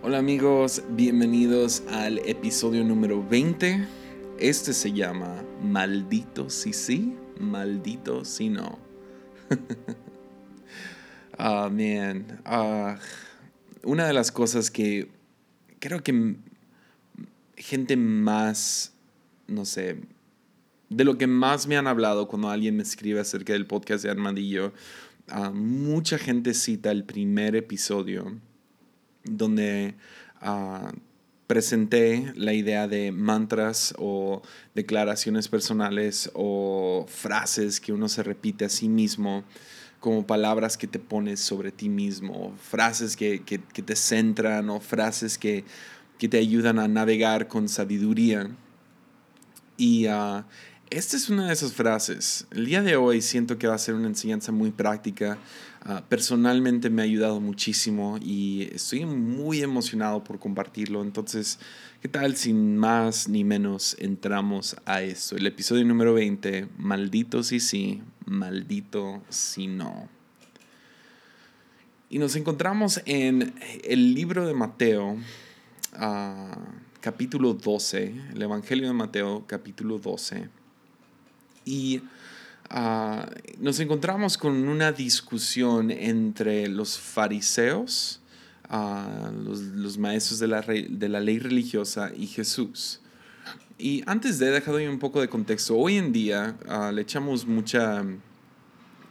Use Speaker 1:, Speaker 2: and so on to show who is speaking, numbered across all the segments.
Speaker 1: Hola amigos, bienvenidos al episodio número 20. Este se llama Maldito si sí, maldito si no. Ah. Ah, una de las cosas que creo que gente más, no sé, de lo que más me han hablado cuando alguien me escribe acerca del podcast de Armadillo, ah, mucha gente cita el primer episodio donde ah, presenté la idea de mantras o declaraciones personales o frases que uno se repite a sí mismo como palabras que te pones sobre ti mismo, frases que, te centran o frases que, te ayudan a navegar con sabiduría. Y uh, esta es una de esas frases. El día de hoy siento que va a ser una enseñanza muy práctica. Ah, personalmente me ha ayudado muchísimo y estoy muy emocionado por compartirlo. Entonces, ¿qué tal sin más ni menos entramos a esto? El episodio número 20, maldito si sí, maldito si no. Y nos encontramos en el libro de Mateo, ah, capítulo 12, el Evangelio de Mateo, capítulo 12 y ah, nos encontramos con una discusión entre los fariseos, ah, los, maestros de la, de la, ley religiosa y Jesús. Y antes de dejar un poco de contexto, hoy en día ah, le echamos mucha,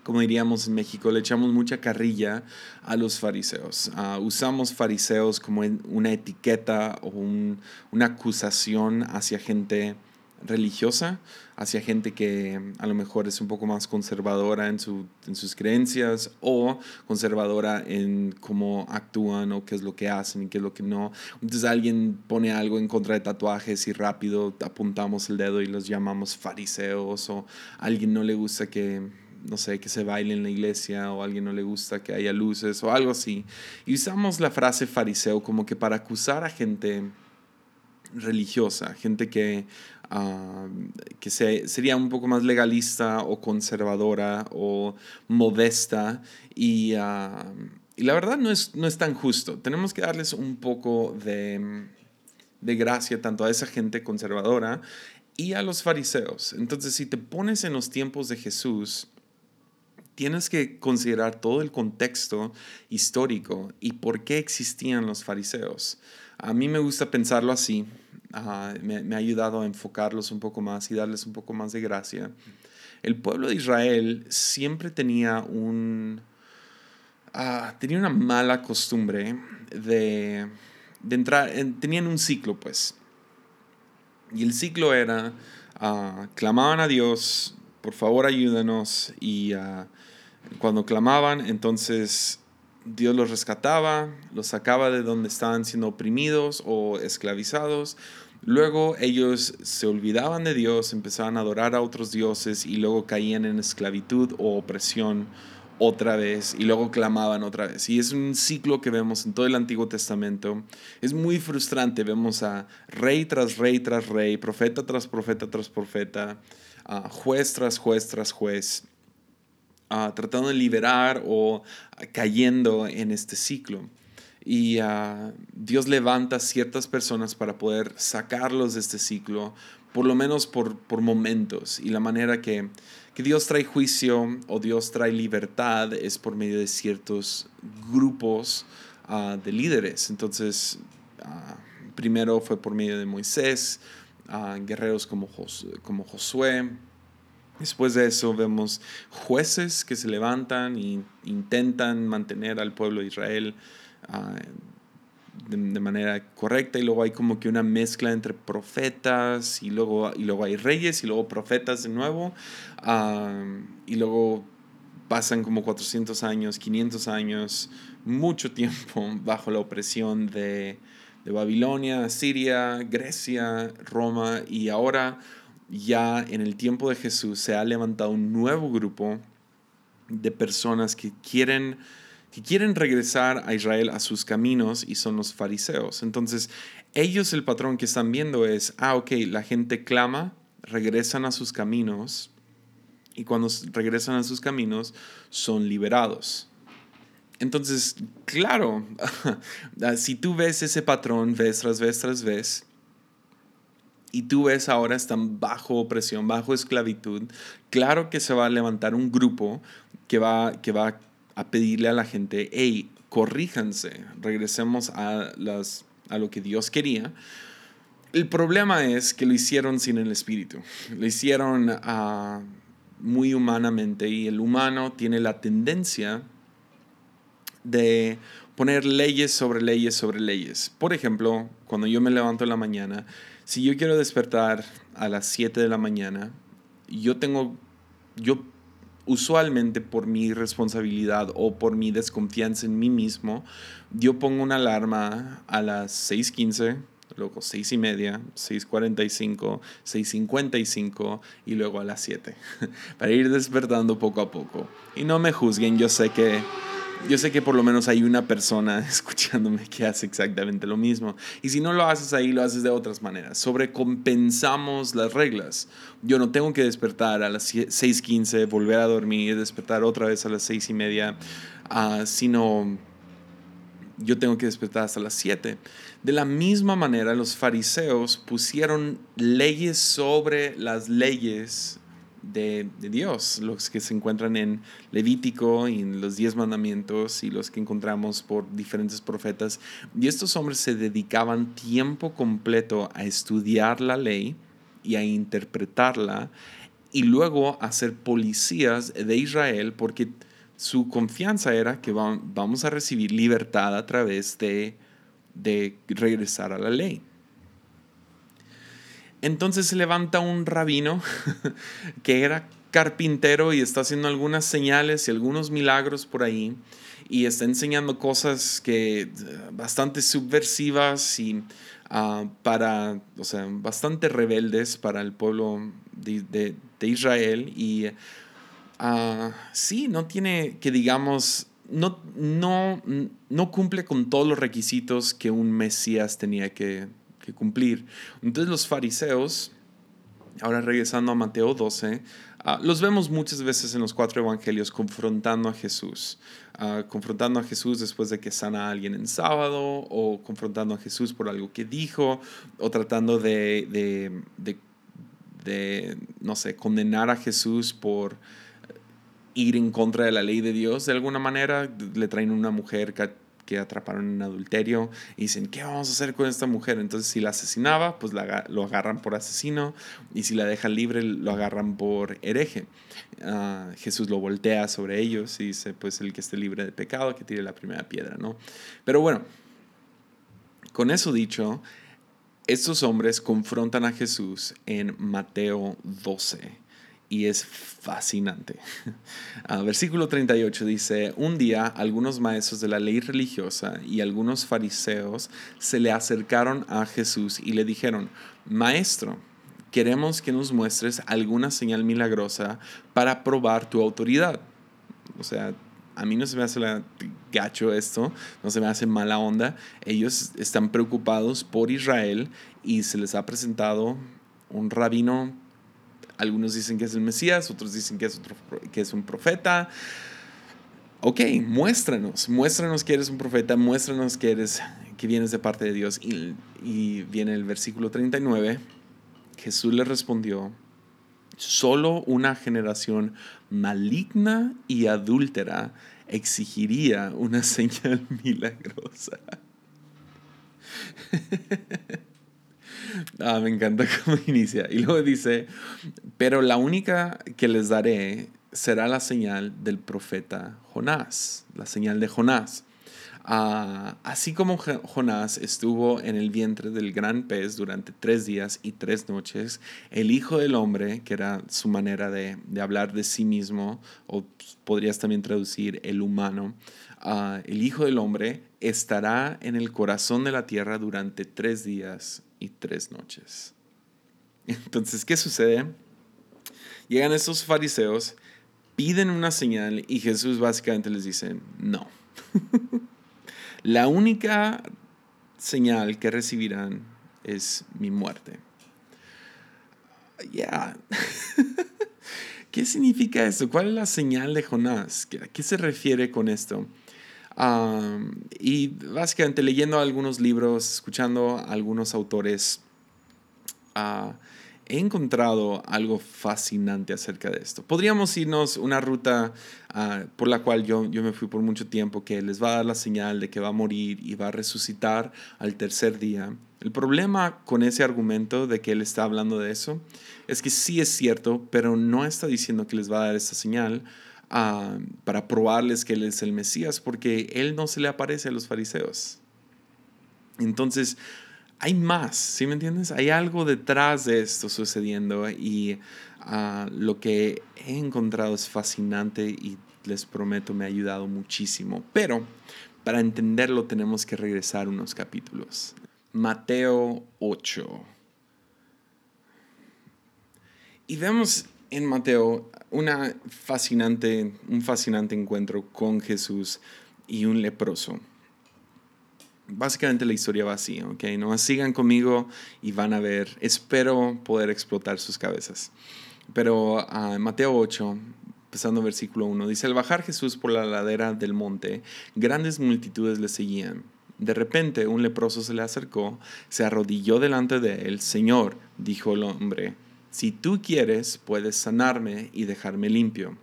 Speaker 1: como diríamos en México, le echamos mucha carrilla a los fariseos. usamos fariseos como una etiqueta o una acusación hacia gente religiosa hacia gente que a lo mejor es un poco más conservadora en, su, en sus creencias o conservadora en cómo actúan o qué es lo que hacen y qué es lo que no. Entonces alguien pone algo en contra de tatuajes y rápido apuntamos el dedo y los llamamos fariseos o alguien no le gusta que no sé, que se baile en la iglesia o alguien no le gusta que haya luces o algo así. Y usamos la frase fariseo como que para acusar a gente religiosa, gente que que sería un poco más legalista o conservadora o modesta y, y la verdad no es, no es tan justo. Tenemos que darles un poco de, de gracia tanto a esa gente conservadora y a los fariseos. Entonces, si te pones en los tiempos de Jesús, tienes que considerar todo el contexto histórico y por qué existían los fariseos. A mí me gusta pensarlo así me, ha ayudado a enfocarlos un poco más y darles un poco más de gracia. El pueblo de Israel siempre tenía un... Ah, tenía una mala costumbre de, de entrar, tenían un ciclo pues. Y el ciclo era, uh, clamaban a Dios, por favor ayúdanos, y ah, cuando clamaban, entonces Dios los rescataba, los sacaba de donde estaban siendo oprimidos o esclavizados. Luego ellos se olvidaban de Dios, empezaban a adorar a otros dioses y luego caían en esclavitud o opresión otra vez y luego clamaban otra vez. Y es un ciclo que vemos en todo el Antiguo Testamento. Es muy frustrante. Vemos a rey tras rey tras rey, profeta tras profeta tras profeta, juez tras juez tras juez tratando de liberar o cayendo en este ciclo. Y ah, Dios levanta ciertas personas para poder sacarlos de este ciclo, por lo menos por, por momentos. Y la manera que, que Dios trae juicio o Dios trae libertad es por medio de ciertos grupos ah, de líderes. Entonces, ah, primero fue por medio de Moisés, guerreros como, como Josué, Después de eso vemos jueces que se levantan e intentan mantener al pueblo de Israel ah, de, manera correcta y luego hay como que una mezcla entre profetas y luego, y luego hay reyes y luego profetas de nuevo ah, y luego pasan como 400 años, 500 años, mucho tiempo bajo la opresión de, de Babilonia, Siria, Grecia, Roma y ahora ya en el tiempo de Jesús se ha levantado un nuevo grupo de personas que quieren, que quieren regresar a Israel a sus caminos y son los fariseos. Entonces, ellos el patrón que están viendo es, ah, ok, la gente clama, regresan a sus caminos y cuando regresan a sus caminos son liberados. entonces, claro, si tú ves ese patrón vez tras vez tras vez, y tú ves ahora están bajo opresión, bajo esclavitud, claro que se va a levantar un grupo que va, que va a pedirle a la gente, hey, corríjanse, regresemos a, las, a lo que Dios quería. El problema es que lo hicieron sin el Espíritu, lo hicieron uh, muy humanamente y el humano tiene la tendencia de poner leyes sobre leyes sobre leyes. Por ejemplo, cuando yo me levanto en la mañana, si yo quiero despertar a las 7 de la mañana, yo tengo, yo usualmente por mi responsabilidad o por mi desconfianza en mí mismo, yo pongo una alarma a las 6.15, luego 6 y media, 6.45, 6.55 y luego a las 7, para ir despertando poco a poco. Y no me juzguen, yo sé que yo sé que por lo menos hay una persona escuchándome que hace exactamente lo mismo. Y si no lo haces ahí, lo haces de otras maneras. Sobrecompensamos las reglas. Yo no tengo que despertar a las 6.15, volver a dormir, despertar otra vez a las 6 y media, uh, sino yo tengo que despertar hasta las 7. De la misma manera, los fariseos pusieron leyes sobre las leyes de, Dios, los que se encuentran en Levítico y en los diez mandamientos y los que encontramos por diferentes profetas. Y estos hombres se dedicaban tiempo completo a estudiar la ley y a interpretarla y luego a ser policías de Israel porque su confianza era que vamos a recibir libertad a través de, de regresar a la ley. Entonces se levanta un rabino que era carpintero y está haciendo algunas señales y algunos milagros por ahí y está enseñando cosas que bastante subversivas y ah, para, o sea, bastante rebeldes para el pueblo de, Israel. Y uh, sí, no tiene que digamos, no, no, no cumple con todos los requisitos que un Mesías tenía que cumplir. Entonces los fariseos, ahora regresando a Mateo 12, ah, los vemos muchas veces en los cuatro evangelios confrontando a Jesús. Ah, confrontando a Jesús después de que sana a alguien en sábado, o confrontando a Jesús por algo que dijo, o tratando de, de, de, de no sé, condenar a Jesús por ir en contra de la ley de Dios de alguna manera. Le traen una mujer que atraparon en adulterio y dicen, ¿qué vamos a hacer con esta mujer? Entonces si la asesinaba, pues lo agarran por asesino y si la dejan libre, lo agarran por hereje. Ah, Jesús lo voltea sobre ellos y dice, pues el que esté libre de pecado, que tire la primera piedra, ¿no? Pero bueno, con eso dicho, estos hombres confrontan a Jesús en Mateo 12 y es fascinante. Ah, versículo 38 dice, un día algunos maestros de la ley religiosa y algunos fariseos se le acercaron a Jesús y le dijeron, Maestro, queremos que nos muestres alguna señal milagrosa para probar tu autoridad. O sea, a mí no se me hace gacho esto, no se me hace mala onda. Ellos están preocupados por Israel y se les ha presentado un rabino algunos dicen que es el Mesías, otros dicen que es, otro, que es un profeta. Ok, muéstranos, muéstranos que eres un profeta, muéstranos que, eres, que vienes de parte de Dios. Y, y viene el versículo 39. Jesús le respondió, solo una generación maligna y adúltera exigiría una señal milagrosa. Ah, me encanta cómo inicia. Y luego dice, pero la única que les daré será la señal del profeta Jonás, la señal de Jonás. Ah, así como Jonás estuvo en el vientre del gran pez durante tres días y tres noches, el Hijo del Hombre, que era su manera de, hablar de sí mismo, o podrías también traducir el humano, ah, el Hijo del Hombre estará en el corazón de la tierra durante tres días y tres noches. Entonces, ¿qué sucede? Llegan estos fariseos, piden una señal y Jesús básicamente les dice, no. La única señal que recibirán es mi muerte. Ya. ¿Qué significa esto? ¿Cuál es la señal de Jonás? ¿A qué se refiere con esto? Y básicamente leyendo algunos libros, escuchando a algunos autores, uh, he encontrado algo fascinante acerca de esto. Podríamos irnos una ruta ah, por la cual yo, yo me fui por mucho tiempo, que les va a dar la señal de que va a morir y va a resucitar al tercer día. El problema con ese argumento de que él está hablando de eso es que sí es cierto, pero no está diciendo que les va a dar esa señal para probarles que él es el Mesías, porque él no se le aparece a los fariseos. Entonces, hay más, ¿sí me entiendes? Hay algo detrás de esto sucediendo y ah, lo que he encontrado es fascinante y les prometo me ha ayudado muchísimo. Pero para entenderlo tenemos que regresar unos capítulos. Mateo 8. Y vemos en Mateo una fascinante, un fascinante encuentro con Jesús y un leproso básicamente la historia va así, ¿ok? No sigan conmigo y van a ver, espero poder explotar sus cabezas. Pero uh, Mateo 8, empezando versículo 1, dice, al bajar Jesús por la ladera del monte, grandes multitudes le seguían. De repente un leproso se le acercó, se arrodilló delante de él. Señor, dijo el hombre, si tú quieres, puedes sanarme y dejarme limpio.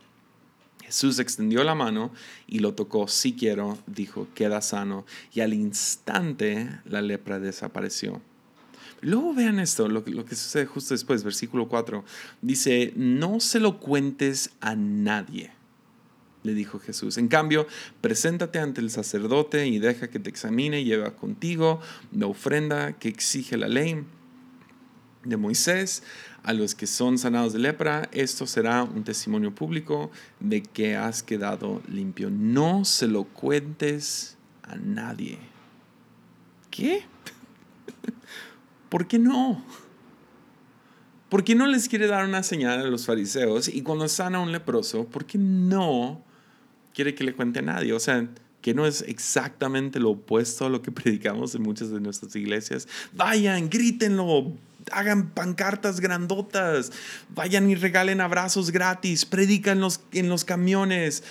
Speaker 1: Jesús extendió la mano y lo tocó. Si quiero, dijo, queda sano. Y al instante la lepra desapareció. Luego vean esto, lo, lo, que sucede justo después, versículo 4. Dice, no se lo cuentes a nadie, le dijo Jesús. En cambio, preséntate ante el sacerdote y deja que te examine lleva contigo la ofrenda que exige la ley de Moisés a los que son sanados de lepra, esto será un testimonio público de que has quedado limpio. No se lo cuentes a nadie. ¿Qué? ¿Por qué no? ¿Por qué no les quiere dar una señal a los fariseos? Y cuando sana a un leproso, ¿por qué no quiere que le cuente a nadie? O sea, que no es exactamente lo opuesto a lo que predicamos en muchas de nuestras iglesias. Vayan, grítenlo, hagan pancartas grandotas, vayan y regalen abrazos gratis, predican los, en los camiones,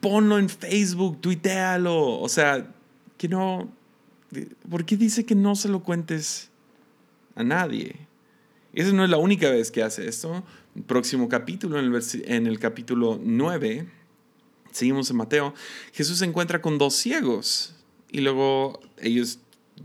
Speaker 1: ponlo en Facebook, tuitealo. O sea, que no, ¿por qué dice que no se lo cuentes a nadie? Esa no es la única vez que hace esto. Próximo capítulo, en el, en el capítulo 9, seguimos en Mateo, Jesús se encuentra con dos ciegos y luego ellos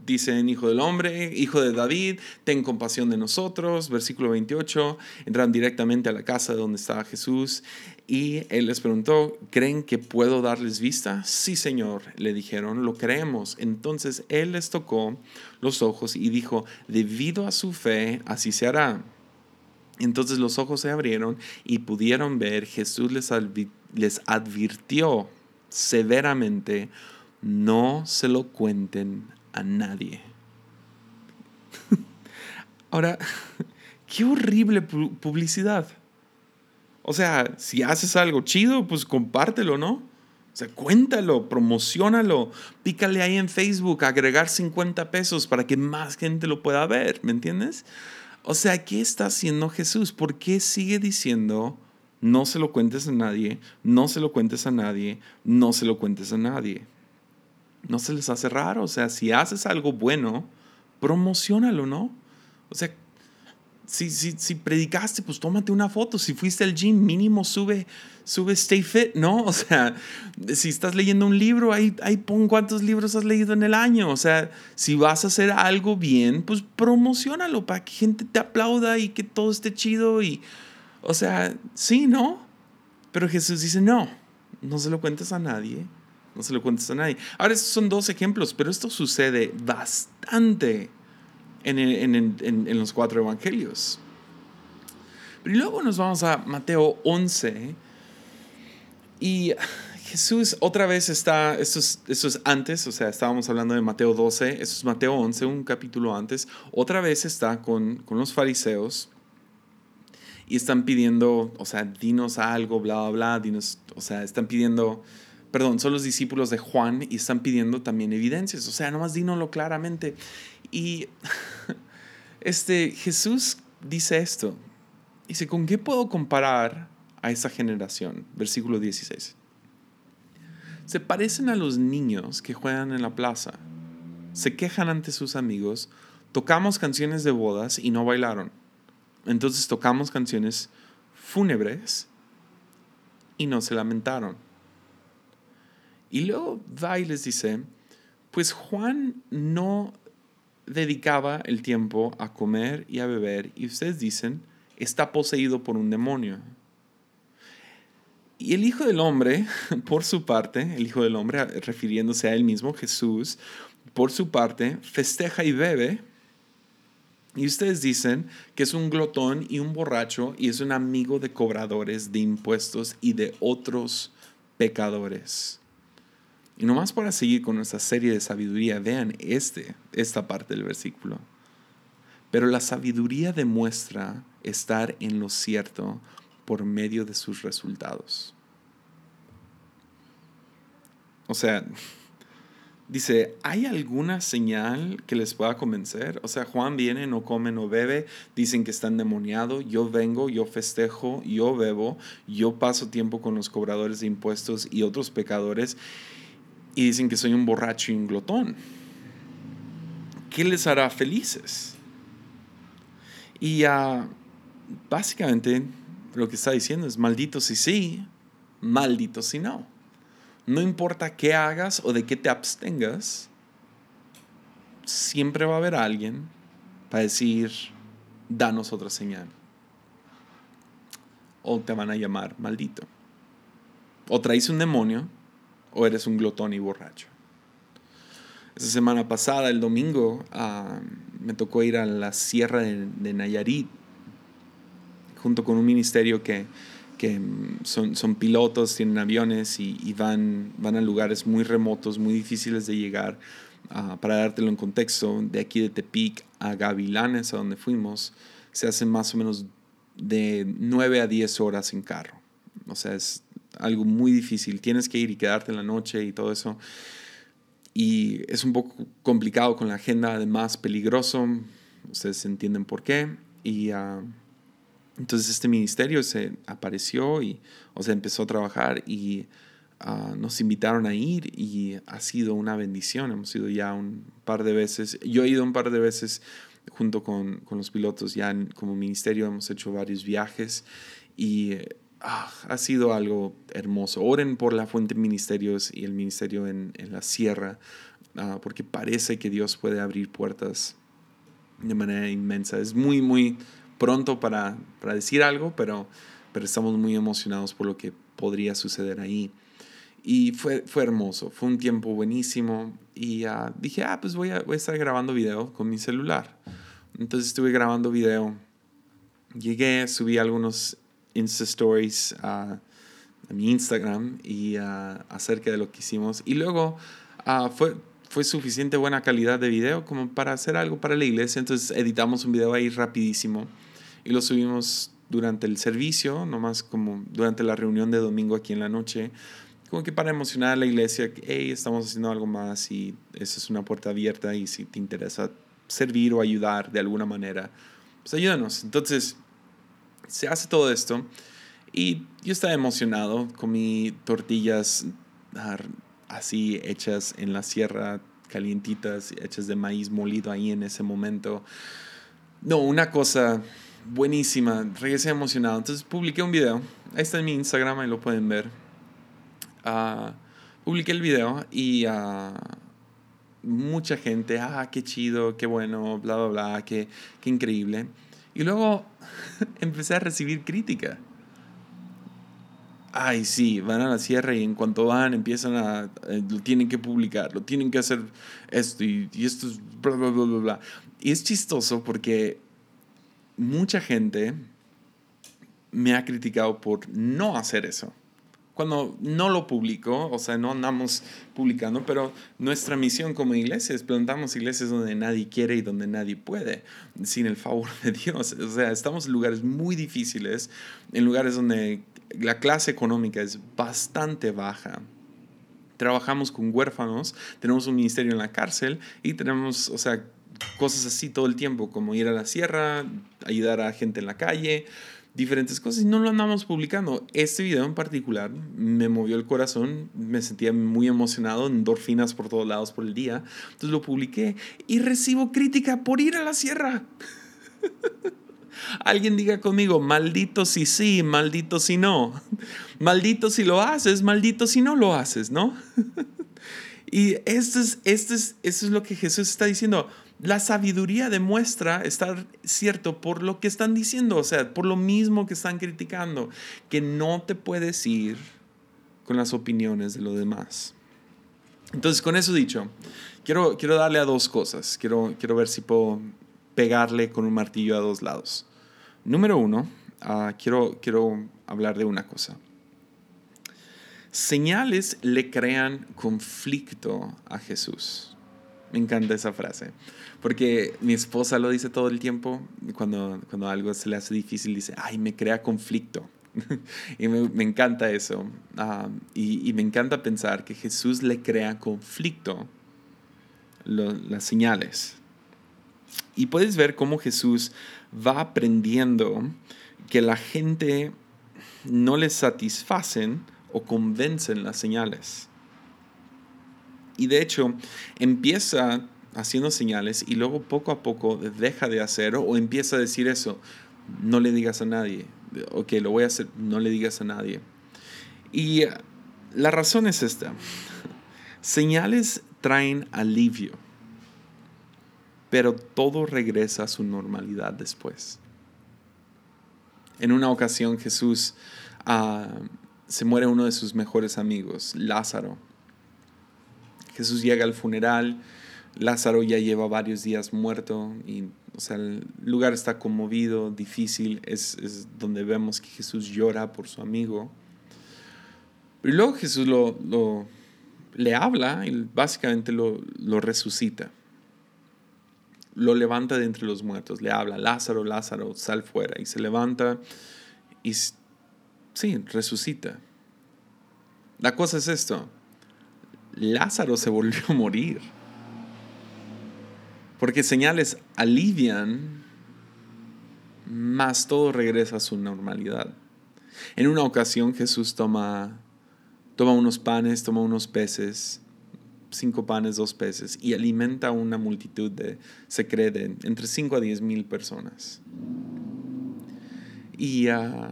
Speaker 1: dicen, hijo del hombre, hijo de David, ten compasión de nosotros. Versículo 28, entran directamente a la casa donde estaba Jesús y él les preguntó, ¿creen que puedo darles vista? Sí, Señor, le dijeron, lo creemos. Entonces él les tocó los ojos y dijo, debido a su fe, así se hará. Entonces los ojos se abrieron y pudieron ver, Jesús les, les advirtió severamente, no se lo cuenten a nadie. Ahora, qué horrible publicidad. O sea, si haces algo chido, pues compártelo, ¿no? O sea, cuéntalo, promocionalo, pícale ahí en Facebook, agregar 50 pesos para que más gente lo pueda ver, ¿me entiendes? O sea, ¿qué está haciendo Jesús? ¿Por qué sigue diciendo, no se lo cuentes a nadie, no se lo cuentes a nadie, no se lo cuentes a nadie? no se les hace raro. O sea, si haces algo bueno, promocionalo, ¿no? O sea, si, si, si, predicaste, pues tómate una foto. Si fuiste al gym, mínimo sube, sube Stay Fit, ¿no? O sea, si estás leyendo un libro, ahí, ahí pon cuántos libros has leído en el año. O sea, si vas a hacer algo bien, pues promocionalo para que gente te aplauda y que todo esté chido. Y, o sea, sí, ¿no? Pero Jesús dice, no, no se lo cuentes a nadie no se lo cuentes a nadie. Ahora, estos son dos ejemplos, pero esto sucede bastante en, los cuatro evangelios. Pero luego nos vamos a Mateo 11 y Jesús otra vez está, esto es, antes, o sea, estábamos hablando de Mateo 12, esto es Mateo 11, un capítulo antes, otra vez está con, con los fariseos y están pidiendo, o sea, dinos algo, bla, bla, bla, dinos, o sea, están pidiendo perdón, son los discípulos de Juan y están pidiendo también evidencias. O sea, nomás dínoslo claramente. Y este, Jesús dice esto. Dice, ¿con qué puedo comparar a esa generación? Versículo 16. se parecen a los niños que juegan en la plaza. Se quejan ante sus amigos, tocamos canciones de bodas y no bailaron. Entonces tocamos canciones fúnebres y no se lamentaron. Y luego va y les dice, pues Juan no dedicaba el tiempo a comer y a beber y ustedes dicen, está poseído por un demonio. Y el Hijo del Hombre, por su parte, el Hijo del Hombre, refiriéndose a él mismo, Jesús, por su parte, festeja y bebe. Y ustedes dicen que es un glotón y un borracho y es un amigo de cobradores de impuestos y de otros pecadores. Y nomás para seguir con nuestra serie de sabiduría, vean este, esta parte del versículo. Pero la sabiduría demuestra estar en lo cierto por medio de sus resultados. O sea, dice, ¿hay alguna señal que les pueda convencer? O sea, Juan viene, no come, no bebe, dicen que está endemoniado, yo vengo, yo festejo, yo bebo, yo paso tiempo con los cobradores de impuestos y otros pecadores y dicen que soy un borracho y un glotón. ¿Qué les hará felices? Y uh, básicamente lo que está diciendo es maldito si sí, maldito si no. No importa qué hagas o de qué te abstengas, siempre va a haber alguien para decir, danos otra señal. O te van a llamar maldito. O traes un demonio o eres un glotón y borracho. Esa semana pasada, el domingo, me tocó ir a la sierra de, Nayarit junto con un ministerio que, que son, son, pilotos, tienen aviones y, van, van a lugares muy remotos, muy difíciles de llegar. Ah, para dártelo en contexto, de aquí de Tepic a Gavilanes, a donde fuimos, se hacen más o menos de 9 a 10 horas en carro. O sea, es algo muy difícil. Tienes que ir y quedarte en la noche y todo eso. Y es un poco complicado con la agenda, además peligroso. Ustedes entienden por qué. Y uh, entonces este ministerio se apareció y, o sea, empezó a trabajar y uh, nos invitaron a ir y ha sido una bendición. Hemos ido ya un par de veces. Yo he ido un par de veces junto con, con los pilotos ya como ministerio. Hemos hecho varios viajes y Ah, ha sido algo hermoso. Oren por la fuente ministerios y el ministerio en, en la sierra, ah, porque parece que Dios puede abrir puertas de manera inmensa. Es muy, muy pronto para, para decir algo, pero, pero estamos muy emocionados por lo que podría suceder ahí. Y fue, fue hermoso, fue un tiempo buenísimo. Y uh, dije, ah, pues voy a, voy a estar grabando video con mi celular. Entonces estuve grabando video. Llegué, subí algunos Insta Stories a, mi Instagram y acerca de lo que hicimos. Y luego fue, fue suficiente buena calidad de video como para hacer algo para la iglesia. Entonces editamos un video ahí rapidísimo y lo subimos durante el servicio, nomás como durante la reunión de domingo aquí en la noche, como que para emocionar a la iglesia, que hey, estamos haciendo algo más y esa es una puerta abierta y si te interesa servir o ayudar de alguna manera, pues ayúdanos. Entonces, se hace todo esto y yo estaba emocionado, comí tortillas así hechas en la sierra, calientitas, hechas de maíz molido ahí en ese momento. No, una cosa buenísima, regresé emocionado. Entonces publiqué un video, ahí está en mi Instagram, ahí lo pueden ver. Uh, publiqué el video y uh, mucha gente, ah, qué chido, qué bueno, bla, bla, bla, qué, qué increíble. Y luego empecé a recibir crítica. Ay, sí, van a la sierra y en cuanto van empiezan a, eh, lo tienen que publicar, lo tienen que hacer esto y, y esto es bla, bla, bla, bla, bla. Y es chistoso porque mucha gente me ha criticado por no hacer eso cuando no lo publico, o sea, no andamos publicando, pero nuestra misión como iglesia es plantamos iglesias donde nadie quiere y donde nadie puede, sin el favor de Dios. O sea, estamos en lugares muy difíciles, en lugares donde la clase económica es bastante baja. Trabajamos con huérfanos, tenemos un ministerio en la cárcel y tenemos, o sea, cosas así todo el tiempo, como ir a la sierra, ayudar a gente en la calle, diferentes cosas y no lo andamos publicando. Este video en particular me movió el corazón, me sentía muy emocionado, endorfinas por todos lados por el día. Entonces lo publiqué y recibo crítica por ir a la sierra. Alguien diga conmigo, maldito si sí, maldito si no. Maldito si lo haces, maldito si no lo haces, ¿no? y esto es, esto es, esto es lo que Jesús está diciendo. La sabiduría demuestra estar cierto por lo que están diciendo, o sea, por lo mismo que están criticando, que no te puedes ir con las opiniones de los demás. Entonces, con eso dicho, quiero, quiero darle a dos cosas. Quiero, quiero ver si puedo pegarle con un martillo a dos lados. Número uno, ah, quiero, quiero hablar de una cosa. Señales le crean conflicto a Jesús. Me encanta esa frase. Porque mi esposa lo dice todo el tiempo. Cuando, cuando algo se le hace difícil, dice, ay, me crea conflicto. y me, encanta eso. Ah, y, me encanta pensar que Jesús le crea conflicto las señales. Y puedes ver cómo Jesús va aprendiendo que la gente no le satisfacen o convencen las señales. Y de hecho, empieza haciendo señales y luego poco a poco deja de hacer o empieza a decir eso, no le digas a nadie, ok, lo voy a hacer, no le digas a nadie. Y la razón es esta, señales traen alivio, pero todo regresa a su normalidad después. En una ocasión Jesús ah, se muere uno de sus mejores amigos, Lázaro. Jesús llega al funeral, Lázaro ya lleva varios días muerto y o sea, el lugar está conmovido, difícil, es, es, donde vemos que Jesús llora por su amigo. Y luego Jesús lo, lo le habla y básicamente lo, lo, resucita. Lo levanta de entre los muertos, le habla, Lázaro, Lázaro, sal fuera. Y se levanta y sí, resucita. La cosa es esto, Lázaro se volvió a morir. Porque señales alivian, más todo regresa a su normalidad. En una ocasión Jesús toma, toma unos panes, toma unos peces, cinco panes, dos peces, y alimenta a una multitud de, se cree, entre 5 a 10 mil personas. Y uh,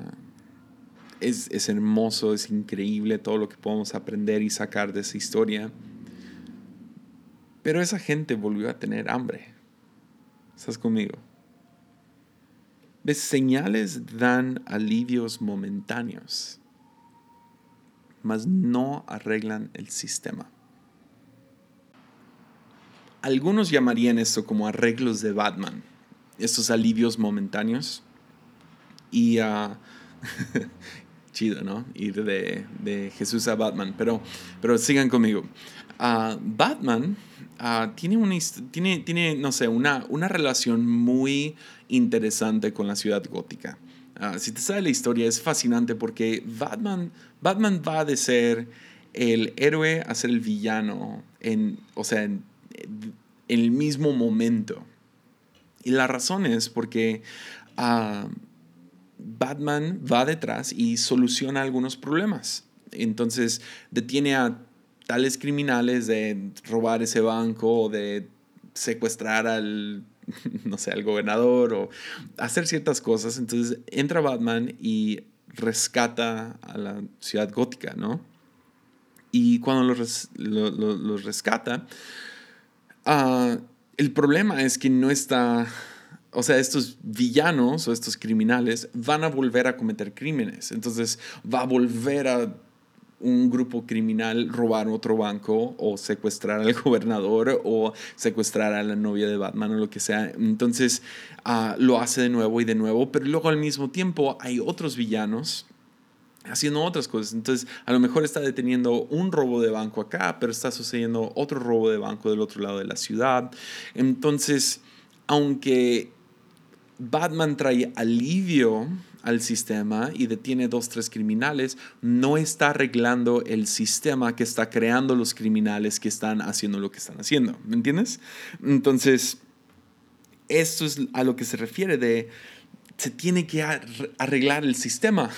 Speaker 1: es, es hermoso, es increíble todo lo que podemos aprender y sacar de esa historia. Pero esa gente volvió a tener hambre. ¿Estás conmigo? ¿Ves? Señales dan alivios momentáneos, mas no arreglan el sistema. Algunos llamarían esto como arreglos de Batman, estos alivios momentáneos. Y uh, chido, ¿no? Ir de, de, Jesús a Batman, pero, pero sigan conmigo. Uh, Batman Ah, tiene, una, tiene, tiene, no sé, una, una relación muy interesante con la ciudad gótica. Ah, si te sabes la historia, es fascinante porque Batman, Batman va de ser el héroe a ser el villano, en, o sea, en, el mismo momento. Y la razón es porque Batman va detrás y soluciona algunos problemas. Entonces detiene a tales criminales de robar ese banco o de secuestrar al, no sé, al gobernador o hacer ciertas cosas. Entonces entra Batman y rescata a la ciudad gótica, ¿no? Y cuando los lo, rescata, uh, el problema es que no está, o sea, estos villanos o estos criminales van a volver a cometer crímenes. Entonces va a volver a un grupo criminal robar otro banco o secuestrar al gobernador o secuestrar a la novia de Batman o lo que sea. Entonces ah, lo hace de nuevo y de nuevo, pero luego al mismo tiempo hay otros villanos haciendo otras cosas. Entonces, a lo mejor está deteniendo un robo de banco acá, pero está sucediendo otro robo de banco del otro lado de la ciudad. Entonces, aunque Batman trae alivio al sistema y detiene dos, tres criminales, no está arreglando el sistema que está creando los criminales que están haciendo lo que están haciendo. ¿Me entiendes? Entonces, esto es a lo que se refiere de se tiene que arreglar el sistema.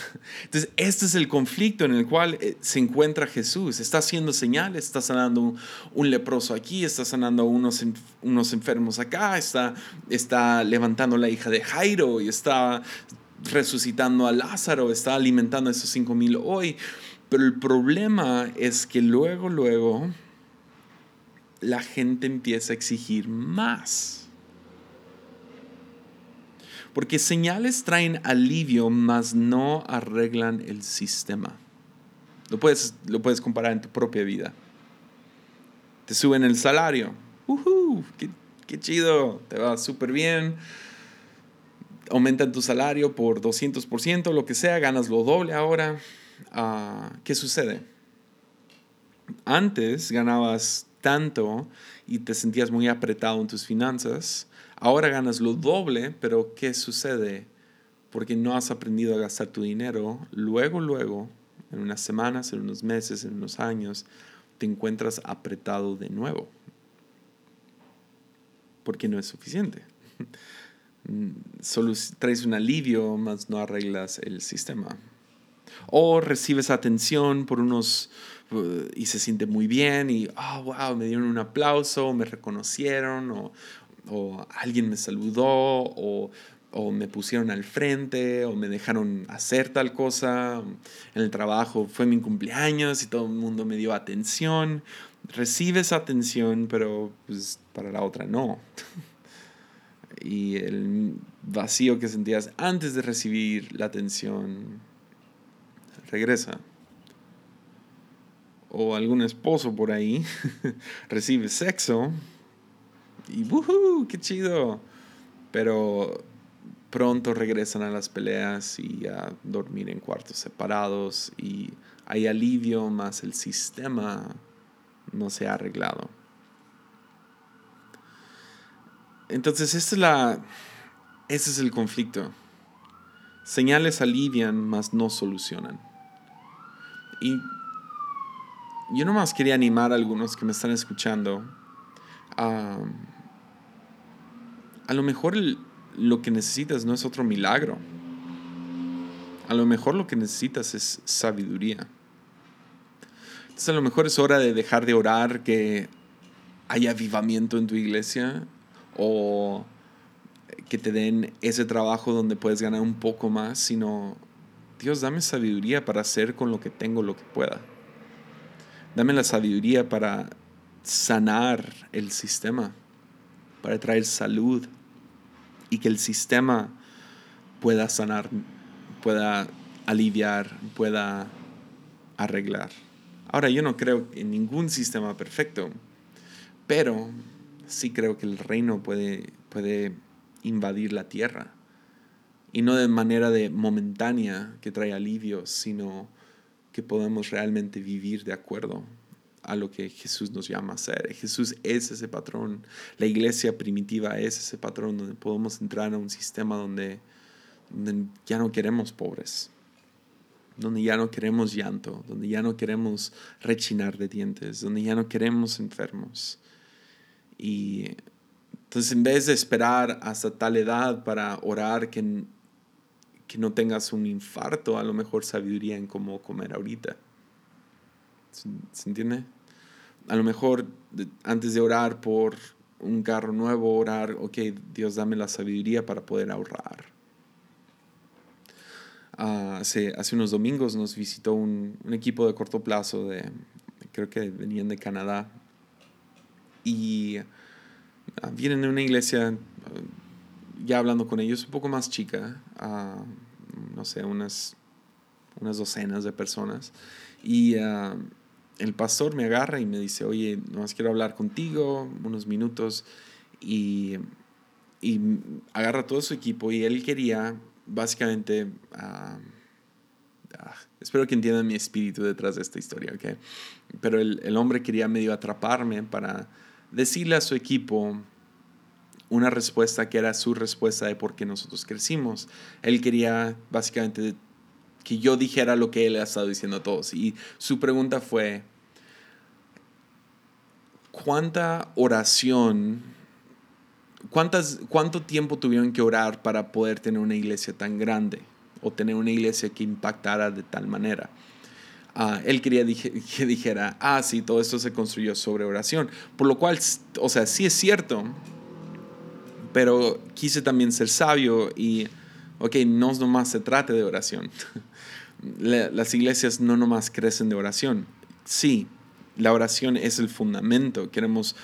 Speaker 1: Entonces, este es el conflicto en el cual eh, se encuentra Jesús. Está haciendo señales, está sanando un, leproso aquí, está sanando unos, unos enfermos acá, está, está levantando a la hija de Jairo y está resucitando a Lázaro, está alimentando a esos cinco mil hoy. Pero el problema es que luego, luego, la gente empieza a exigir más. Porque señales traen alivio, mas no arreglan el sistema. Lo puedes, lo puedes comparar en tu propia vida. Te suben el salario. ¡Uh! qué, chido! Te va súper bien. Aumentan tu salario por 200%, lo que sea, ganas lo doble ahora. Ah, ¿Qué sucede? Antes ganabas tanto y te sentías muy apretado en tus finanzas Ahora ganas lo doble, pero ¿qué sucede? Porque no has aprendido a gastar tu dinero. Luego, luego, en unas semanas, en unos meses, en unos años, te encuentras apretado de nuevo. Porque no es suficiente. Solo traes un alivio, más no arreglas el sistema. O recibes atención por unos uh, y se siente muy bien y, oh, wow, me dieron un aplauso, me reconocieron, o, o alguien me saludó, o, me pusieron al frente, o me dejaron hacer tal cosa. En el trabajo fue mi cumpleaños y todo el mundo me dio atención. Recibes atención, pero pues para la otra no. y el vacío que sentías antes de recibir la atención regresa. O algún esposo por ahí recibe sexo y ¡wuhu! ¡Qué chido! Pero pronto regresan a las peleas y a dormir en cuartos separados y hay alivio, más el sistema no se ha arreglado. Entonces, esta es la, ese es el conflicto. Señales alivian, mas no solucionan. Y yo nomás quería animar a algunos que me están escuchando a a lo mejor lo que necesitas no es otro milagro. A lo mejor lo que necesitas es sabiduría. Entonces a lo mejor es hora de dejar de orar que haya avivamiento en tu iglesia o que te den ese trabajo donde puedes ganar un poco más, sino Dios, dame sabiduría para hacer con lo que tengo lo que pueda. Dame la sabiduría para sanar el sistema, para traer salud, y que el sistema pueda sanar, pueda aliviar, pueda arreglar. Ahora, yo no creo en ningún sistema perfecto, pero sí creo que el reino puede, puede invadir la tierra. Y no de manera de momentánea que trae alivio, sino que podemos realmente vivir de acuerdo a lo que Jesús nos llama a hacer. Jesús es ese patrón. La iglesia primitiva es ese patrón donde podemos entrar a un sistema donde, ya no queremos pobres, donde ya no queremos llanto, donde ya no queremos rechinar de dientes, donde ya no queremos enfermos. Y entonces en vez de esperar hasta tal edad para orar que, que no tengas un infarto, a lo mejor sabiduría en cómo comer ahorita. ¿Se entiende? a lo mejor antes de orar por un carro nuevo, orar, ok, Dios dame la sabiduría para poder ahorrar. Ah, hace, hace, unos domingos nos visitó un, un, equipo de corto plazo, de, creo que venían de Canadá, y ah, vienen de una iglesia, ah, ya hablando con ellos, un poco más chica, no sé, unas, unas docenas de personas, y el pastor me agarra y me dice, oye, nomás quiero hablar contigo unos minutos. Y, y agarra todo su equipo y él quería básicamente... Ah, ah, espero que entiendan mi espíritu detrás de esta historia, ¿ok? Pero el, el hombre quería medio atraparme para decirle a su equipo una respuesta que era su respuesta de por qué nosotros crecimos. Él quería básicamente que yo dijera lo que él ha estado diciendo a todos. Y su pregunta fue, ¿cuánta oración, ¿cuántas, ¿cuánto tiempo tuvieron que orar para poder tener una iglesia tan grande o tener una iglesia que impactara de tal manera? Ah, él quería que dijera, ah, sí, todo esto se construyó sobre oración. Por lo cual, o sea, sí es cierto, pero quise también ser sabio y, ok, no nomás se trate de oración. Las iglesias no nomás crecen de oración. Sí, la oración es el fundamento. Queremos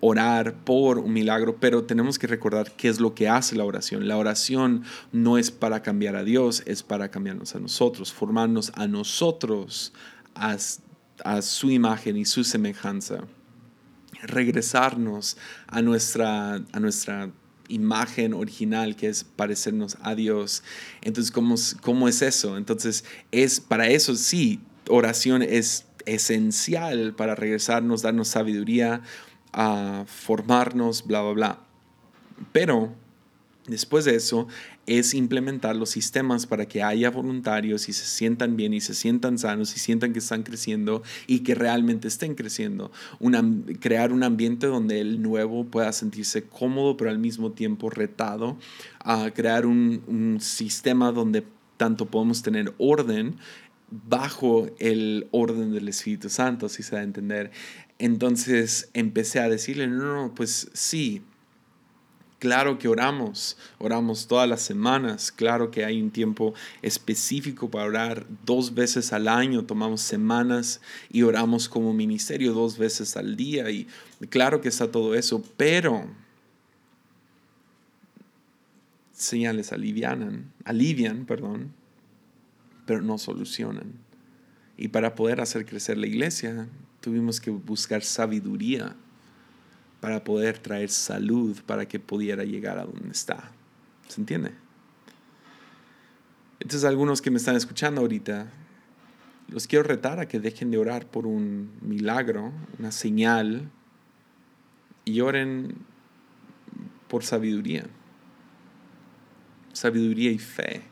Speaker 1: orar por un milagro, pero tenemos que recordar qué es lo que hace la oración. La oración no es para cambiar a Dios, es para cambiarnos a nosotros, formarnos a nosotros a, su imagen y su semejanza, regresarnos a nuestra, a nuestra imagen original que es parecernos a Dios. Entonces, ¿cómo, ¿cómo es eso? Entonces, es para eso sí, oración es esencial para regresarnos, darnos sabiduría, a formarnos, bla, bla, bla. Pero después de eso es implementar los sistemas para que haya voluntarios y se sientan bien y se sientan sanos y sientan que están creciendo y que realmente estén creciendo. crear un ambiente donde el nuevo pueda sentirse cómodo pero al mismo tiempo retado. a crear un, un sistema donde tanto podemos tener orden bajo el orden del Espíritu Santo, si se da a entender. Entonces empecé a decirle, no, no, pues sí, claro que oramos, oramos todas las semanas, claro que hay un tiempo específico para orar dos veces al año, tomamos semanas y oramos como ministerio dos veces al día y claro que está todo eso, pero señales alivianan, alivian, perdón, pero no solucionan. Y para poder hacer crecer la iglesia, tuvimos que buscar sabiduría para poder traer salud para que pudiera llegar a donde está. ¿Se entiende? Entonces algunos que me están escuchando ahorita, los quiero retar a que dejen de orar por un milagro, una señal, y oren por sabiduría. Sabiduría y fe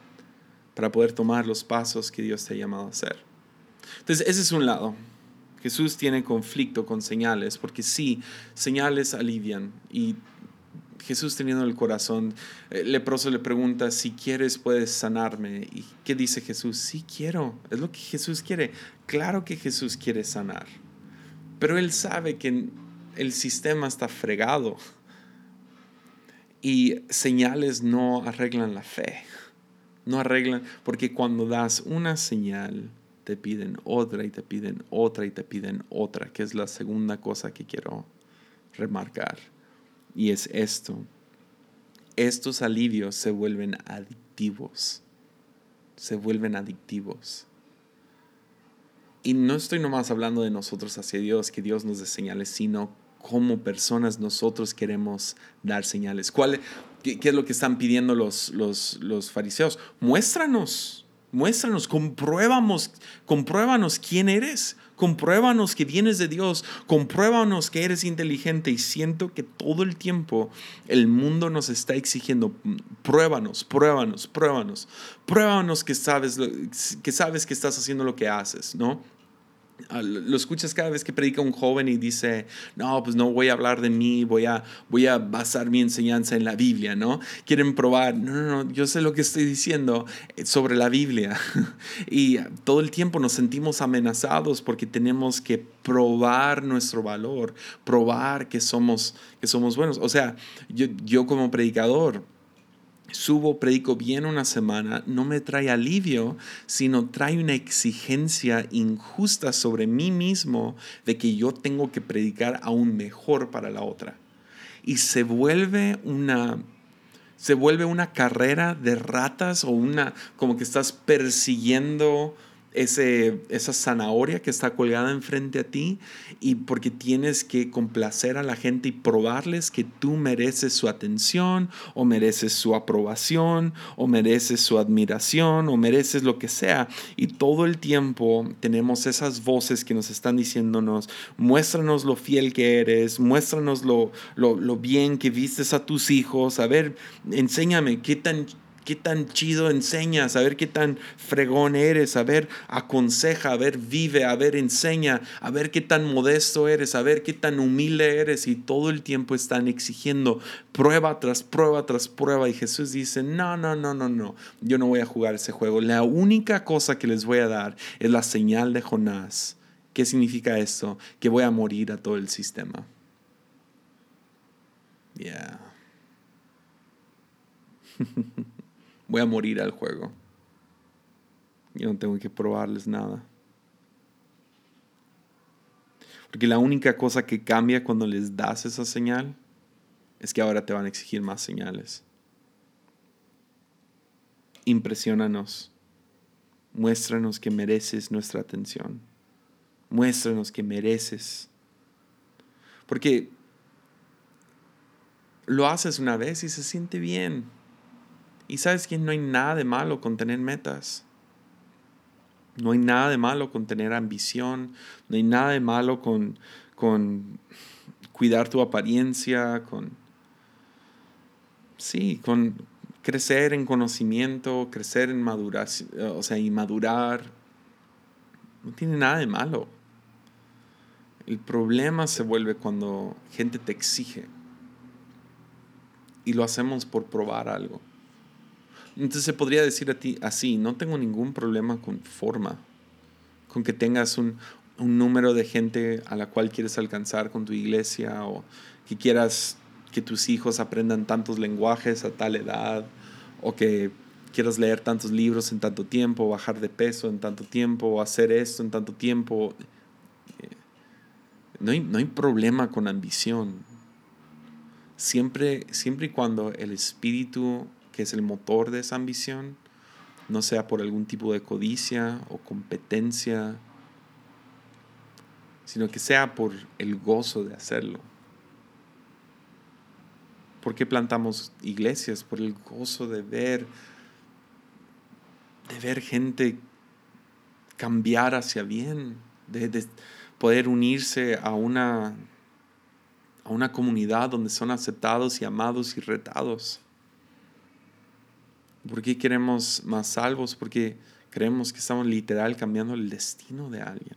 Speaker 1: para poder tomar los pasos que Dios te ha llamado a hacer. Entonces, ese es un lado. Jesús tiene conflicto con señales, porque sí, señales alivian. Y Jesús teniendo el corazón, el eh, leproso le pregunta, si quieres puedes sanarme. ¿Y qué dice Jesús? Sí quiero, es lo que Jesús quiere. Claro que Jesús quiere sanar, pero él sabe que el sistema está fregado y señales no arreglan la fe, no arreglan, porque cuando das una señal, te piden otra y te piden otra y te piden otra, que es la segunda cosa que quiero remarcar. Y es esto. Estos alivios se vuelven adictivos. Se vuelven adictivos. Y no estoy nomás hablando de nosotros hacia Dios, que Dios nos dé señales, sino como personas nosotros queremos dar señales. ¿Cuál, qué, es lo que están pidiendo los, los, los fariseos? Muéstranos Muéstranos, compruébamos, compruébanos quién eres, compruébanos que vienes de Dios, compruébanos que eres inteligente. Y siento que todo el tiempo el mundo nos está exigiendo, pruébanos, pruébanos, pruébanos, pruébanos que sabes, que sabes que estás haciendo lo que haces, ¿no? Lo escuchas cada vez que predica un joven y dice, no, pues no voy a hablar de mí, voy a, voy a basar mi enseñanza en la Biblia, ¿no? Quieren probar, no, no, no, yo sé lo que estoy diciendo eh, sobre la Biblia. y todo el tiempo nos sentimos amenazados porque tenemos que probar nuestro valor, probar que somos, que somos buenos. O sea, yo, yo como predicador, subo, predico bien una semana, no me trae alivio, sino trae una exigencia injusta sobre mí mismo de que yo tengo que predicar aún mejor para la otra. Y se vuelve una se vuelve una carrera de ratas o una como que estás persiguiendo ese, esa zanahoria que está colgada enfrente a ti y porque tienes que complacer a la gente y probarles que tú mereces su atención o mereces su aprobación o mereces su admiración o mereces lo que sea. Y todo el tiempo tenemos esas voces que nos están diciéndonos, muéstranos lo fiel que eres, muéstranos lo, lo, lo bien que vistes a tus hijos, a ver, enséñame qué tan qué tan chido enseñas, a ver qué tan fregón eres, a ver aconseja, a ver vive, a ver enseña, a ver qué tan modesto eres, a ver qué tan humilde eres y todo el tiempo están exigiendo prueba tras prueba tras prueba y Jesús dice, no, no, no, no, no, yo no voy a jugar ese juego, la única cosa que les voy a dar es la señal de Jonás. ¿Qué significa esto? Que voy a morir a todo el sistema. Yeah. voy a morir al juego. Yo no tengo que probarles nada. Porque la única cosa que cambia cuando les das esa señal es que ahora te van a exigir más señales. Impresionanos. Muéstranos que mereces nuestra atención. Muéstranos que mereces. Porque lo haces una vez y se siente bien. Y sabes que no hay nada de malo con tener metas. No hay nada de malo con tener ambición. No hay nada de malo con, con cuidar tu apariencia, con... Sí, con crecer en conocimiento, crecer en maduración, o sea, y madurar. No tiene nada de malo. El problema se vuelve cuando gente te exige y lo hacemos por probar algo. Entonces se podría decir a ti así, no tengo ningún problema con forma, con que tengas un, un número de gente a la cual quieres alcanzar con tu iglesia o que quieras que tus hijos aprendan tantos lenguajes a tal edad o que quieras leer tantos libros en tanto tiempo, bajar de peso en tanto tiempo, hacer esto en tanto tiempo. No hay, no hay problema con ambición. Siempre, siempre y cuando el espíritu que es el motor de esa ambición, no sea por algún tipo de codicia o competencia, sino que sea por el gozo de hacerlo. ¿Por qué plantamos iglesias? Por el gozo de ver, de ver gente cambiar hacia bien, de, de poder unirse a una, a una comunidad donde son aceptados y amados y retados. ¿Por qué queremos más salvos? Porque creemos que estamos literal cambiando el destino de alguien.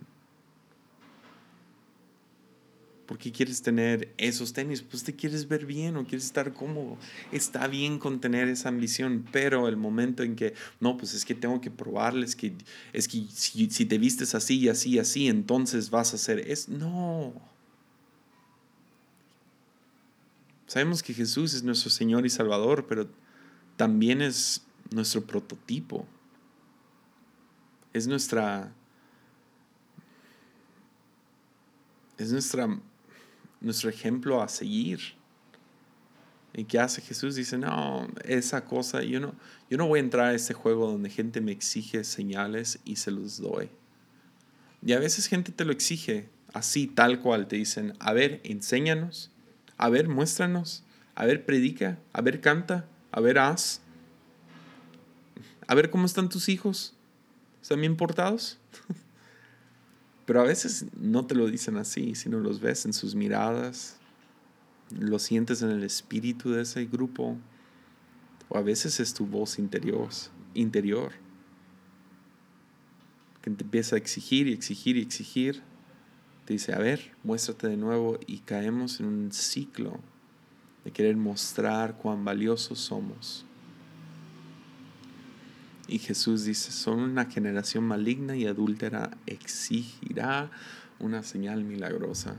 Speaker 1: ¿Por qué quieres tener esos tenis? Pues te quieres ver bien o quieres estar cómodo. Está bien con tener esa ambición, pero el momento en que, no, pues es que tengo que probarles que es que si, si te vistes así y así y así, entonces vas a hacer es no. Sabemos que Jesús es nuestro Señor y Salvador, pero también es nuestro prototipo. Es nuestra. Es nuestra, nuestro ejemplo a seguir. ¿Y qué hace Jesús? Dice, no, esa cosa, yo no, yo no voy a entrar a este juego donde gente me exige señales y se los doy. Y a veces gente te lo exige así, tal cual. Te dicen, a ver, enséñanos, a ver, muéstranos, a ver, predica, a ver, canta, a ver, haz. A ver cómo están tus hijos. ¿Están bien portados? Pero a veces no te lo dicen así, sino los ves en sus miradas, lo sientes en el espíritu de ese grupo, o a veces es tu voz interior, interior que te empieza a exigir y exigir y exigir. Te dice, a ver, muéstrate de nuevo y caemos en un ciclo de querer mostrar cuán valiosos somos. Y Jesús dice, son una generación maligna y adúltera, exigirá una señal milagrosa.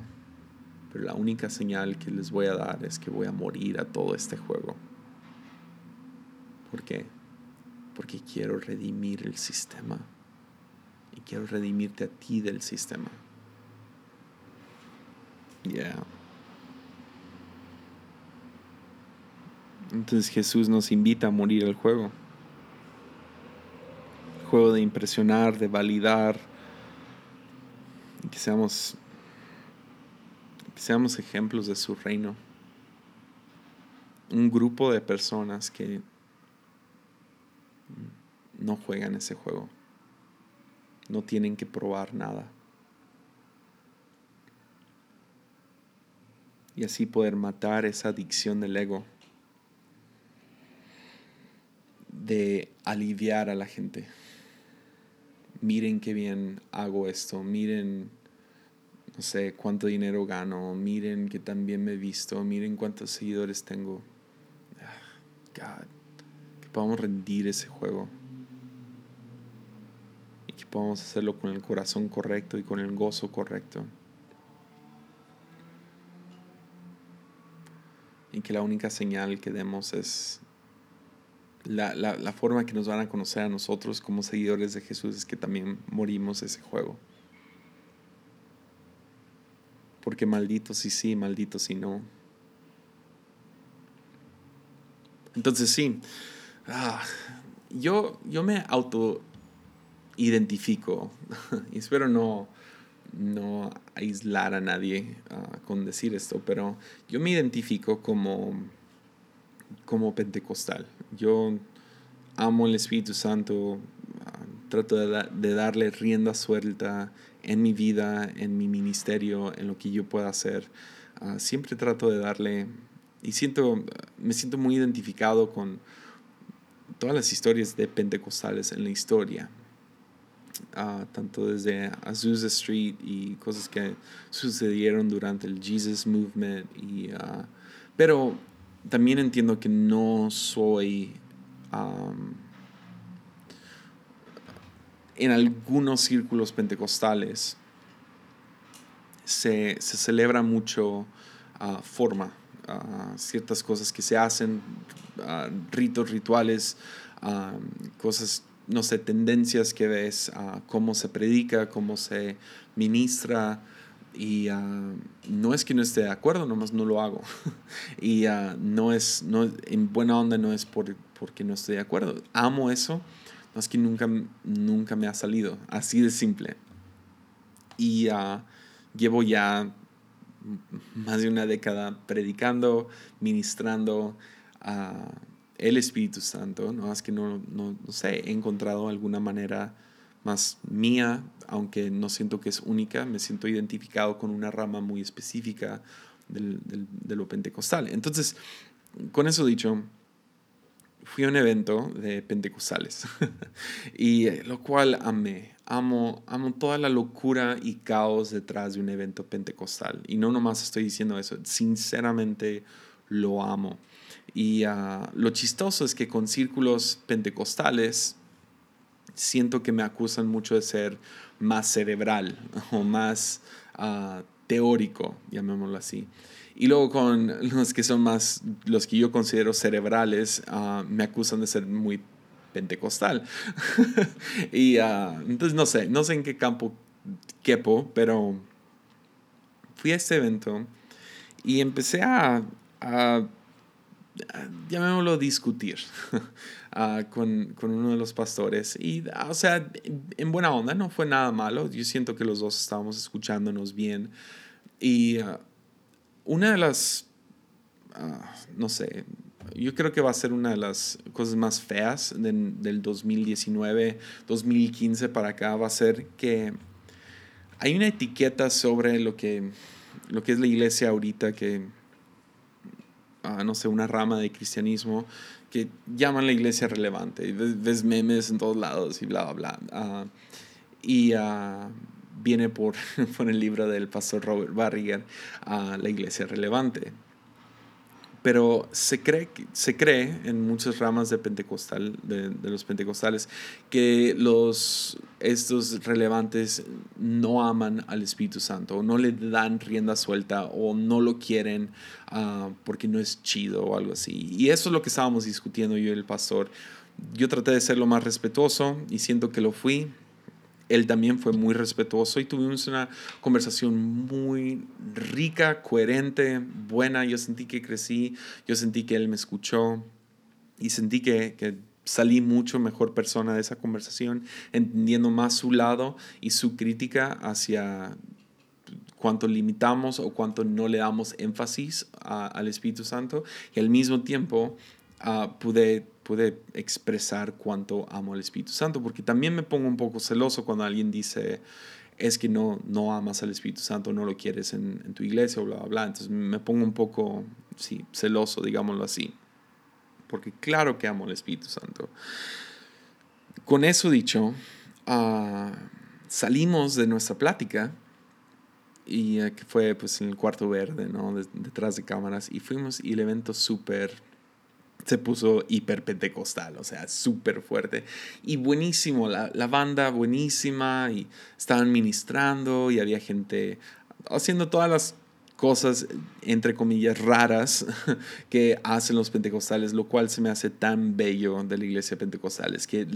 Speaker 1: Pero la única señal que les voy a dar es que voy a morir a todo este juego. ¿Por qué? Porque quiero redimir el sistema. Y quiero redimirte a ti del sistema. Yeah. Entonces Jesús nos invita a morir al juego. Juego de impresionar, de validar, que seamos, que seamos ejemplos de su reino. Un grupo de personas que no juegan ese juego. No tienen que probar nada. Y así poder matar esa adicción del ego de aliviar a la gente. Miren qué bien hago esto, miren, no sé, cuánto dinero gano, miren que también me he visto, miren cuántos seguidores tengo. Ah, God, que podamos rendir ese juego. Y que podamos hacerlo con el corazón correcto y con el gozo correcto. Y que la única señal que demos es la, la, la, forma que nos van a conocer a nosotros como seguidores de Jesús es que también morimos ese juego. Porque maldito si sí, maldito si no. Entonces sí, ah, yo, yo me auto identifico y espero no, no aislar a nadie uh, con decir esto, pero yo me identifico como, como pentecostal. Yo amo el Espíritu Santo, trato de, da de, darle rienda suelta en mi vida, en mi ministerio, en lo que yo pueda hacer. Uh, siempre trato de darle y siento, me siento muy identificado con todas las historias de pentecostales en la historia. Uh, tanto desde Azusa Street y cosas que sucedieron durante el Jesus Movement. Y, uh, pero también entiendo que no soy... En algunos círculos pentecostales se, se celebra mucho uh, forma, ciertas cosas que se hacen, ritos, rituales, cosas no sé, tendencias que ves, cómo se predica, cómo se ministra. Y uh, no es que no esté de acuerdo, nomás no lo hago. y uh, no es, no, en buena onda no es por, porque no estoy de acuerdo. Amo eso, no es que nunca, nunca me ha salido, así de simple. Y llevo ya más de una década predicando, ministrando el Espíritu Santo, no es que no, no, no, sé, he encontrado alguna manera más mía, aunque no siento que es única, me siento identificado con una rama muy específica del, del, de lo pentecostal. Entonces, con eso dicho, fui a un evento de pentecostales y eh, lo cual amé. Amo, amo toda la locura y caos detrás de un evento pentecostal. Y no nomás estoy diciendo eso, sinceramente lo amo. Y uh, lo chistoso es que con círculos pentecostales siento que me acusan mucho de ser más cerebral o más uh, teórico, llamémoslo así. Y luego con los que son más, los que yo considero cerebrales, uh, me acusan de ser muy pentecostal. y entonces no sé, no sé en qué campo quepo, pero fui a este evento y empecé a, a llamémoslo discutir uh, con, con, uno de los pastores. Y, o sea, en buena onda, no fue nada malo. Yo siento que los dos estábamos escuchándonos bien. Y uh, una de las, no sé, yo creo que va a ser una de las cosas más feas de, del 2019, 2015 para acá, va a ser que hay una etiqueta sobre lo que, lo que es la iglesia ahorita que no sé, una rama de cristianismo que llaman la iglesia relevante. Ves, memes en todos lados y bla, bla, bla. Uh, y uh, viene por, por el libro del pastor Robert Barriger, a La iglesia relevante pero se cree, se cree en muchas ramas de pentecostal, de, de, los pentecostales, que los, estos relevantes no aman al Espíritu Santo, o no le dan rienda suelta, o no lo quieren uh, porque no es chido o algo así. Y eso es lo que estábamos discutiendo yo y el pastor. Yo traté de ser lo más respetuoso y siento que lo fui él también fue muy respetuoso y tuvimos una conversación muy rica, coherente, buena. Yo sentí que crecí, yo sentí que él me escuchó y sentí que, que salí mucho mejor persona de esa conversación, entendiendo más su lado y su crítica hacia cuánto limitamos o cuánto no le damos énfasis a, al Espíritu Santo y al mismo tiempo uh, pude pude expresar cuánto amo al Espíritu Santo, porque también me pongo un poco celoso cuando alguien dice, es que no, no amas al Espíritu Santo, no lo quieres en, tu iglesia, bla, bla, bla. Entonces me pongo un poco, sí, celoso, digámoslo así. porque claro que amo al Espíritu Santo. Con eso dicho, ah, salimos de nuestra plática y que fue pues en el cuarto verde, ¿no? detrás de cámaras y fuimos y el evento súper se puso hiper pentecostal, o sea, súper fuerte. Y buenísimo, la, la, banda buenísima, y estaban ministrando, y había gente haciendo todas las cosas, entre comillas, raras que hacen los pentecostales, lo cual se me hace tan bello de la iglesia pentecostal, es que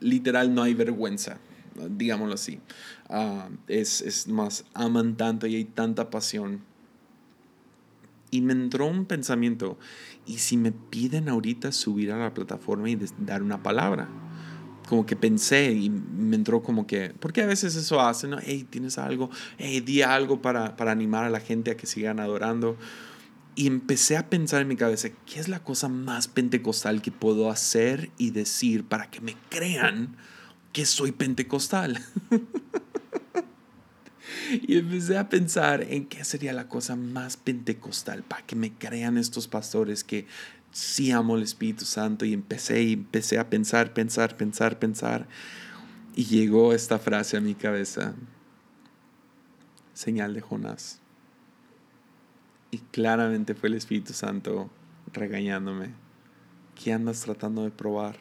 Speaker 1: literal no hay vergüenza digámoslo así. Ah, es, es, más, aman tanto y hay tanta pasión. Y me entró un pensamiento, ¿y si me piden ahorita subir a la plataforma y dar una palabra? Como que pensé y me entró como que, porque a veces eso hace, ¿no? Hey, tienes algo, hey, di algo para, para animar a la gente a que sigan adorando. Y empecé a pensar en mi cabeza, ¿qué es la cosa más pentecostal que puedo hacer y decir para que me crean? que soy pentecostal. y empecé a pensar en qué sería la cosa más pentecostal para que me crean estos pastores que sí amo el Espíritu Santo y empecé y empecé a pensar, pensar, pensar, pensar y llegó esta frase a mi cabeza. Señal de Jonás. Y claramente fue el Espíritu Santo regañándome. ¿Qué andas tratando de probar?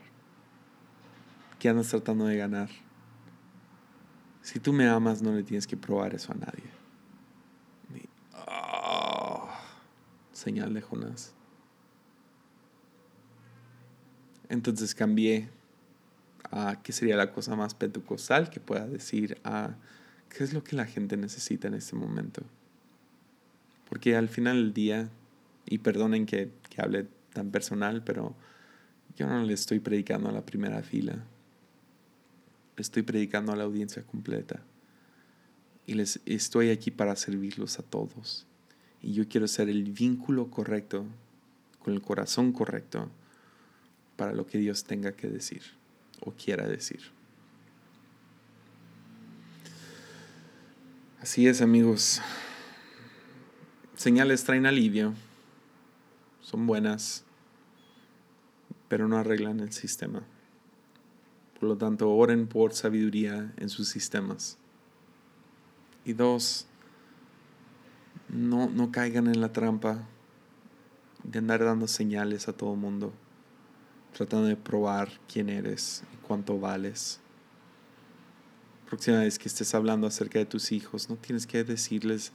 Speaker 1: ¿Qué andas tratando de ganar? Si tú me amas, no le tienes que probar eso a nadie. Ah, señal de Jonás. Entonces cambié a qué sería la cosa más pentecostal que pueda decir a qué es lo que la gente necesita en este momento. Porque al final del día, y perdonen que, que hable tan personal, pero yo no le estoy predicando a la primera fila estoy predicando a la audiencia completa. Y les estoy aquí para servirlos a todos. Y yo quiero ser el vínculo correcto, con el corazón correcto, para lo que Dios tenga que decir o quiera decir. Así es, amigos. Señales traen alivio, son buenas, pero no arreglan el sistema. Por lo tanto, oren por sabiduría en sus sistemas. Y dos, no, no caigan en la trampa de andar dando señales a todo el mundo, tratando de probar quién eres y cuánto vales. Próxima vez que estés hablando acerca de tus hijos, no tienes que decirles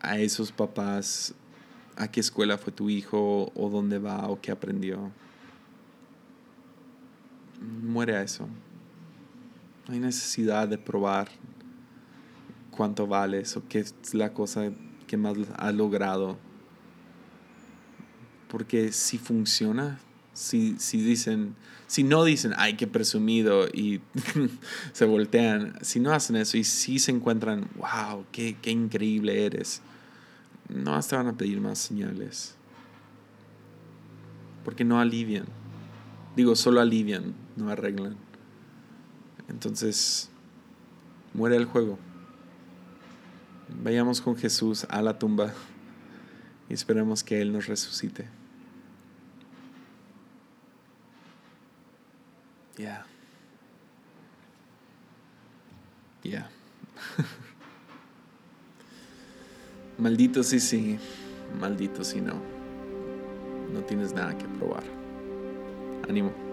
Speaker 1: a esos papás a qué escuela fue tu hijo o dónde va o qué aprendió muere a eso. No hay necesidad de probar cuánto vales o qué es la cosa que más has logrado. Porque si funciona, si, si dicen, si no dicen, ay, qué presumido y se voltean, si no hacen eso y si se encuentran, wow, qué, qué increíble eres, no te van a pedir más señales. Porque no alivian. Digo, solo alivian, no arreglan. Entonces, muere el juego. Vayamos con Jesús a la tumba y esperemos que Él nos resucite. Ya. Ya. maldito si sí, maldito si no. No tienes nada que probar. Ánimo.